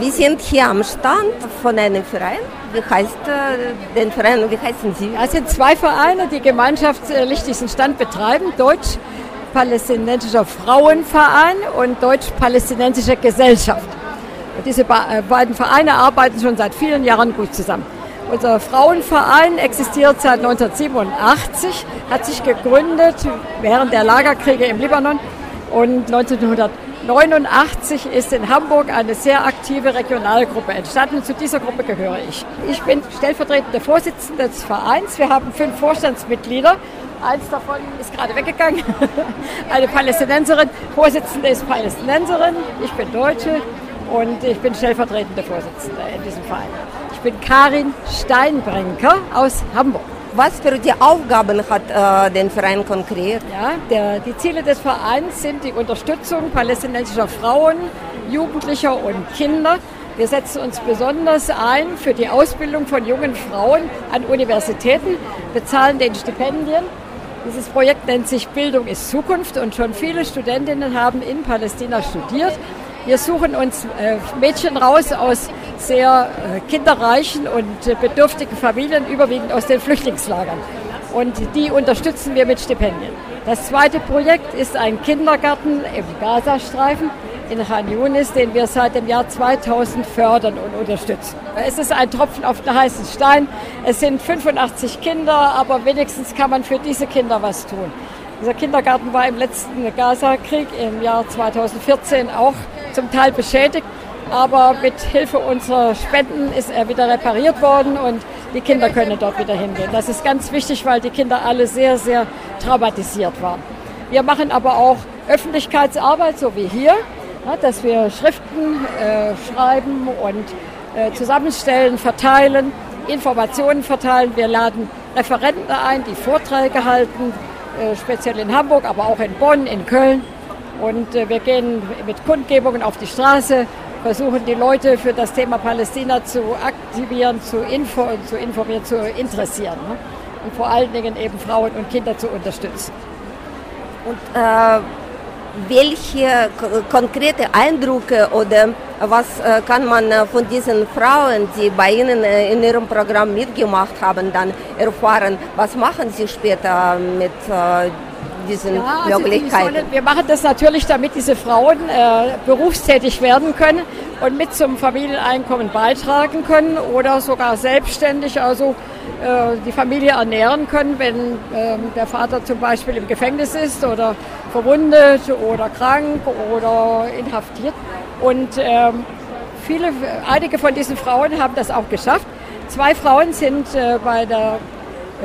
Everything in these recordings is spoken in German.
Wir sind hier am Stand von einem Verein. Wie heißt äh, den Verein wie heißen Sie? Es sind zwei Vereine, die gemeinschaftlich diesen Stand betreiben. Deutsch-Palästinensischer Frauenverein und Deutsch-Palästinensische Gesellschaft. Und diese äh, beiden Vereine arbeiten schon seit vielen Jahren gut zusammen. Unser Frauenverein existiert seit 1987, hat sich gegründet während der Lagerkriege im Libanon und 1989 ist in Hamburg eine sehr aktive Regionalgruppe entstanden. Zu dieser Gruppe gehöre ich. Ich bin stellvertretende Vorsitzende des Vereins. Wir haben fünf Vorstandsmitglieder. Eins davon ist gerade weggegangen. Eine Palästinenserin. Vorsitzende ist Palästinenserin. Ich bin Deutsche und ich bin stellvertretende Vorsitzende in diesem Verein. Ich bin Karin Steinbrenker aus Hamburg. Was für die Aufgaben hat äh, der Verein konkret? Ja, der, die Ziele des Vereins sind die Unterstützung palästinensischer Frauen, Jugendlicher und Kinder. Wir setzen uns besonders ein für die Ausbildung von jungen Frauen an Universitäten, bezahlen den Stipendien. Dieses Projekt nennt sich Bildung ist Zukunft und schon viele Studentinnen haben in Palästina studiert. Wir suchen uns äh, Mädchen raus aus sehr äh, kinderreichen und äh, bedürftigen Familien, überwiegend aus den Flüchtlingslagern. Und die unterstützen wir mit Stipendien. Das zweite Projekt ist ein Kindergarten im Gazastreifen in Khan Yunis, den wir seit dem Jahr 2000 fördern und unterstützen. Es ist ein Tropfen auf den heißen Stein. Es sind 85 Kinder, aber wenigstens kann man für diese Kinder was tun. Dieser Kindergarten war im letzten Gaza-Krieg im Jahr 2014 auch zum Teil beschädigt. Aber mit Hilfe unserer Spenden ist er wieder repariert worden und die Kinder können dort wieder hingehen. Das ist ganz wichtig, weil die Kinder alle sehr, sehr traumatisiert waren. Wir machen aber auch Öffentlichkeitsarbeit, so wie hier, dass wir Schriften äh, schreiben und äh, zusammenstellen, verteilen, Informationen verteilen. Wir laden Referenten ein, die Vorträge halten, äh, speziell in Hamburg, aber auch in Bonn, in Köln. Und wir gehen mit Kundgebungen auf die Straße, versuchen die Leute für das Thema Palästina zu aktivieren, zu, info zu informieren, zu interessieren. Ne? Und vor allen Dingen eben Frauen und Kinder zu unterstützen. Und äh, welche konkrete Eindrücke oder was äh, kann man äh, von diesen Frauen, die bei Ihnen äh, in Ihrem Programm mitgemacht haben, dann erfahren? Was machen Sie später mit äh, diesen ja, also Möglichkeiten. Sollen, wir machen das natürlich, damit diese Frauen äh, berufstätig werden können und mit zum Familieneinkommen beitragen können oder sogar selbstständig, also äh, die Familie ernähren können, wenn äh, der Vater zum Beispiel im Gefängnis ist oder verwundet oder krank oder inhaftiert. Und ähm, viele, einige von diesen Frauen haben das auch geschafft. Zwei Frauen sind äh, bei der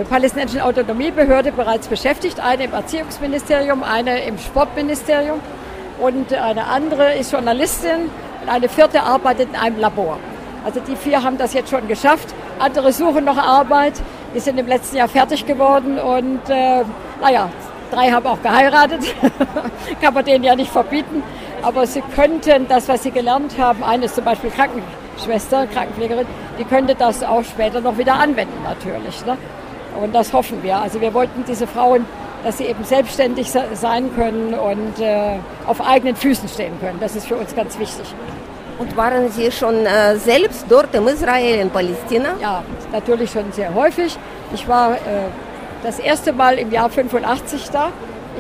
palästinensischen Autonomiebehörde bereits beschäftigt. Eine im Erziehungsministerium, eine im Sportministerium und eine andere ist Journalistin und eine vierte arbeitet in einem Labor. Also die vier haben das jetzt schon geschafft. Andere suchen noch Arbeit. Die sind im letzten Jahr fertig geworden und äh, naja, drei haben auch geheiratet. Kann man denen ja nicht verbieten. Aber sie könnten das, was sie gelernt haben, eine ist zum Beispiel Krankenschwester, Krankenpflegerin, die könnte das auch später noch wieder anwenden natürlich. Ne? Und das hoffen wir. Also wir wollten diese Frauen, dass sie eben selbstständig sein können und äh, auf eigenen Füßen stehen können. Das ist für uns ganz wichtig. Und waren Sie schon äh, selbst dort im Israel, in Palästina? Ja, natürlich schon sehr häufig. Ich war äh, das erste Mal im Jahr 85 da.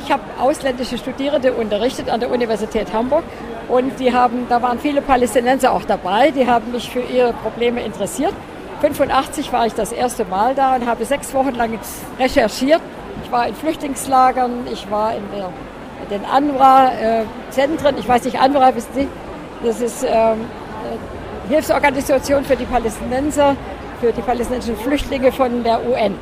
Ich habe ausländische Studierende unterrichtet an der Universität Hamburg und die haben, da waren viele Palästinenser auch dabei, die haben mich für ihre Probleme interessiert. 85 war ich das erste Mal da und habe sechs Wochen lang recherchiert. Ich war in Flüchtlingslagern, ich war in, der, den ANWRA-Zentren. Ich weiß nicht, ANWRA, das ist ähm, Hilfsorganisation für die Palästinenser, für die palästinensischen Flüchtlinge von der UN.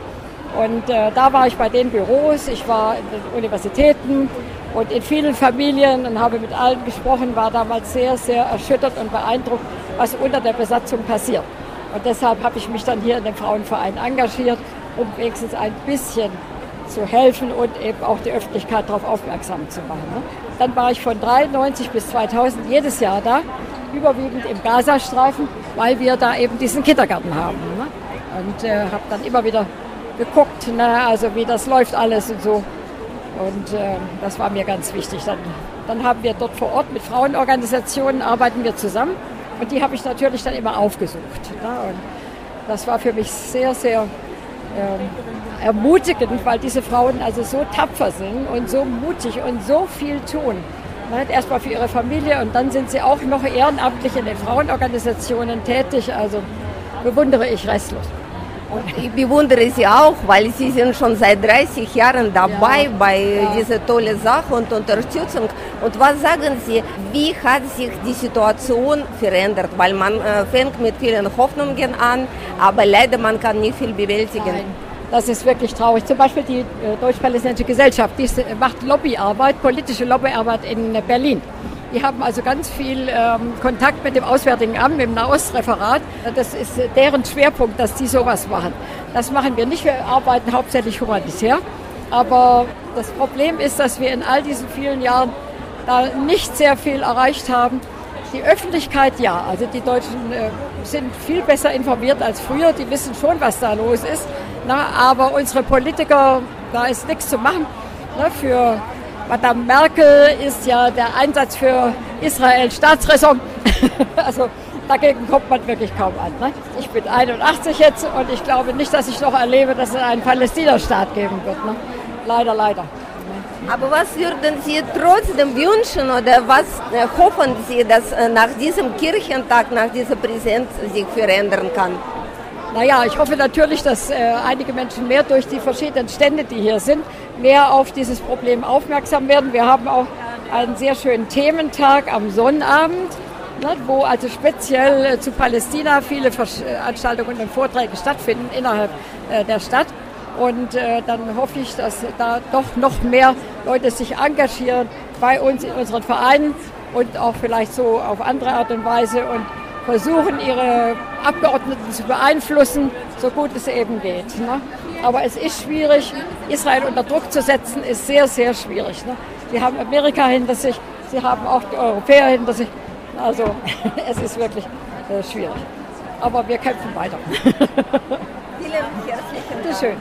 Und äh, da war ich bei den Büros, ich war in den Universitäten und in vielen Familien und habe mit allen gesprochen, war damals sehr, sehr erschüttert und beeindruckt, was unter der Besatzung passiert. Und deshalb habe ich mich dann hier in dem Frauenverein engagiert, um wenigstens ein bisschen zu helfen und eben auch die Öffentlichkeit darauf aufmerksam zu machen. Ne? Dann war ich von 1993 bis 2000 jedes Jahr da, überwiegend im Gazastreifen, weil wir da eben diesen Kindergarten haben. Ne? Und äh, habe dann immer wieder geguckt, na, also wie das läuft alles und so. Und äh, das war mir ganz wichtig. Dann, dann haben wir dort vor Ort mit Frauenorganisationen arbeiten wir zusammen Und die habe ich natürlich dann immer aufgesucht. Ne? Und das war für mich sehr, sehr äh, ermutigend, weil diese Frauen also so tapfer sind und so mutig und so viel tun. Ne? Erstmal für ihre Familie und dann sind sie auch noch ehrenamtlich in den Frauenorganisationen tätig. Also bewundere ich restlos. Und ich bewundere Sie auch, weil Sie sind schon seit 30 Jahren dabei ja, bei ja. dieser tolle Sache und Unterstützung. Und was sagen Sie, wie hat sich die Situation verändert? Weil man äh, fängt mit vielen Hoffnungen an, aber leider man kann nicht viel bewältigen. Nein. Das ist wirklich traurig. Zum Beispiel die äh, Deutsch-Palästinensische Gesellschaft, die macht Lobbyarbeit, politische Lobbyarbeit in Berlin. Die haben also ganz viel ähm, Kontakt mit dem Auswärtigen Amt, mit dem Nahostreferat. Das ist deren Schwerpunkt, dass die sowas machen. Das machen wir nicht. Wir arbeiten hauptsächlich humanitär. Aber das Problem ist, dass wir in all diesen vielen Jahren da nicht sehr viel erreicht haben. Die Öffentlichkeit ja, also die Deutschen äh, sind viel besser informiert als früher, die wissen schon, was da los ist. Na, aber unsere Politiker, da ist nichts zu machen. Na, ne, für Madame Merkel ist ja der Einsatz für Israel Staatsräson. also dagegen kommt man wirklich kaum an. Ne? Ich bin 81 jetzt und ich glaube nicht, dass ich noch erlebe, dass es einen Palästina-Staat geben wird. Ne? Leider, leider. Aber was würden Sie trotzdem wünschen oder was äh, hoffen Sie, dass äh, nach diesem Kirchentag, nach dieser Präsenz sich verändern kann? Naja, ich hoffe natürlich, dass äh, einige Menschen mehr durch die verschiedenen Stände, die hier sind, mehr auf dieses Problem aufmerksam werden. Wir haben auch einen sehr schönen Thementag am Sonnabend, ne, wo also speziell äh, zu Palästina viele Veranstaltungen und Vorträge stattfinden innerhalb äh, der Stadt. Und äh, dann hoffe ich, dass da doch noch mehr Leute sich engagieren bei uns in unseren Vereinen und auch vielleicht so auf andere Art und Weise und versuchen, ihre Abgeordneten zu beeinflussen, so gut es eben geht. Ne? Aber es ist schwierig, Israel unter Druck zu setzen, ist sehr, sehr schwierig. Ne? Sie haben Amerika hinter sich, sie haben auch die Europäer hinter sich. Also es ist wirklich äh, schwierig. Aber wir kämpfen weiter. Vielen herzlichen Dank. Bitte schön.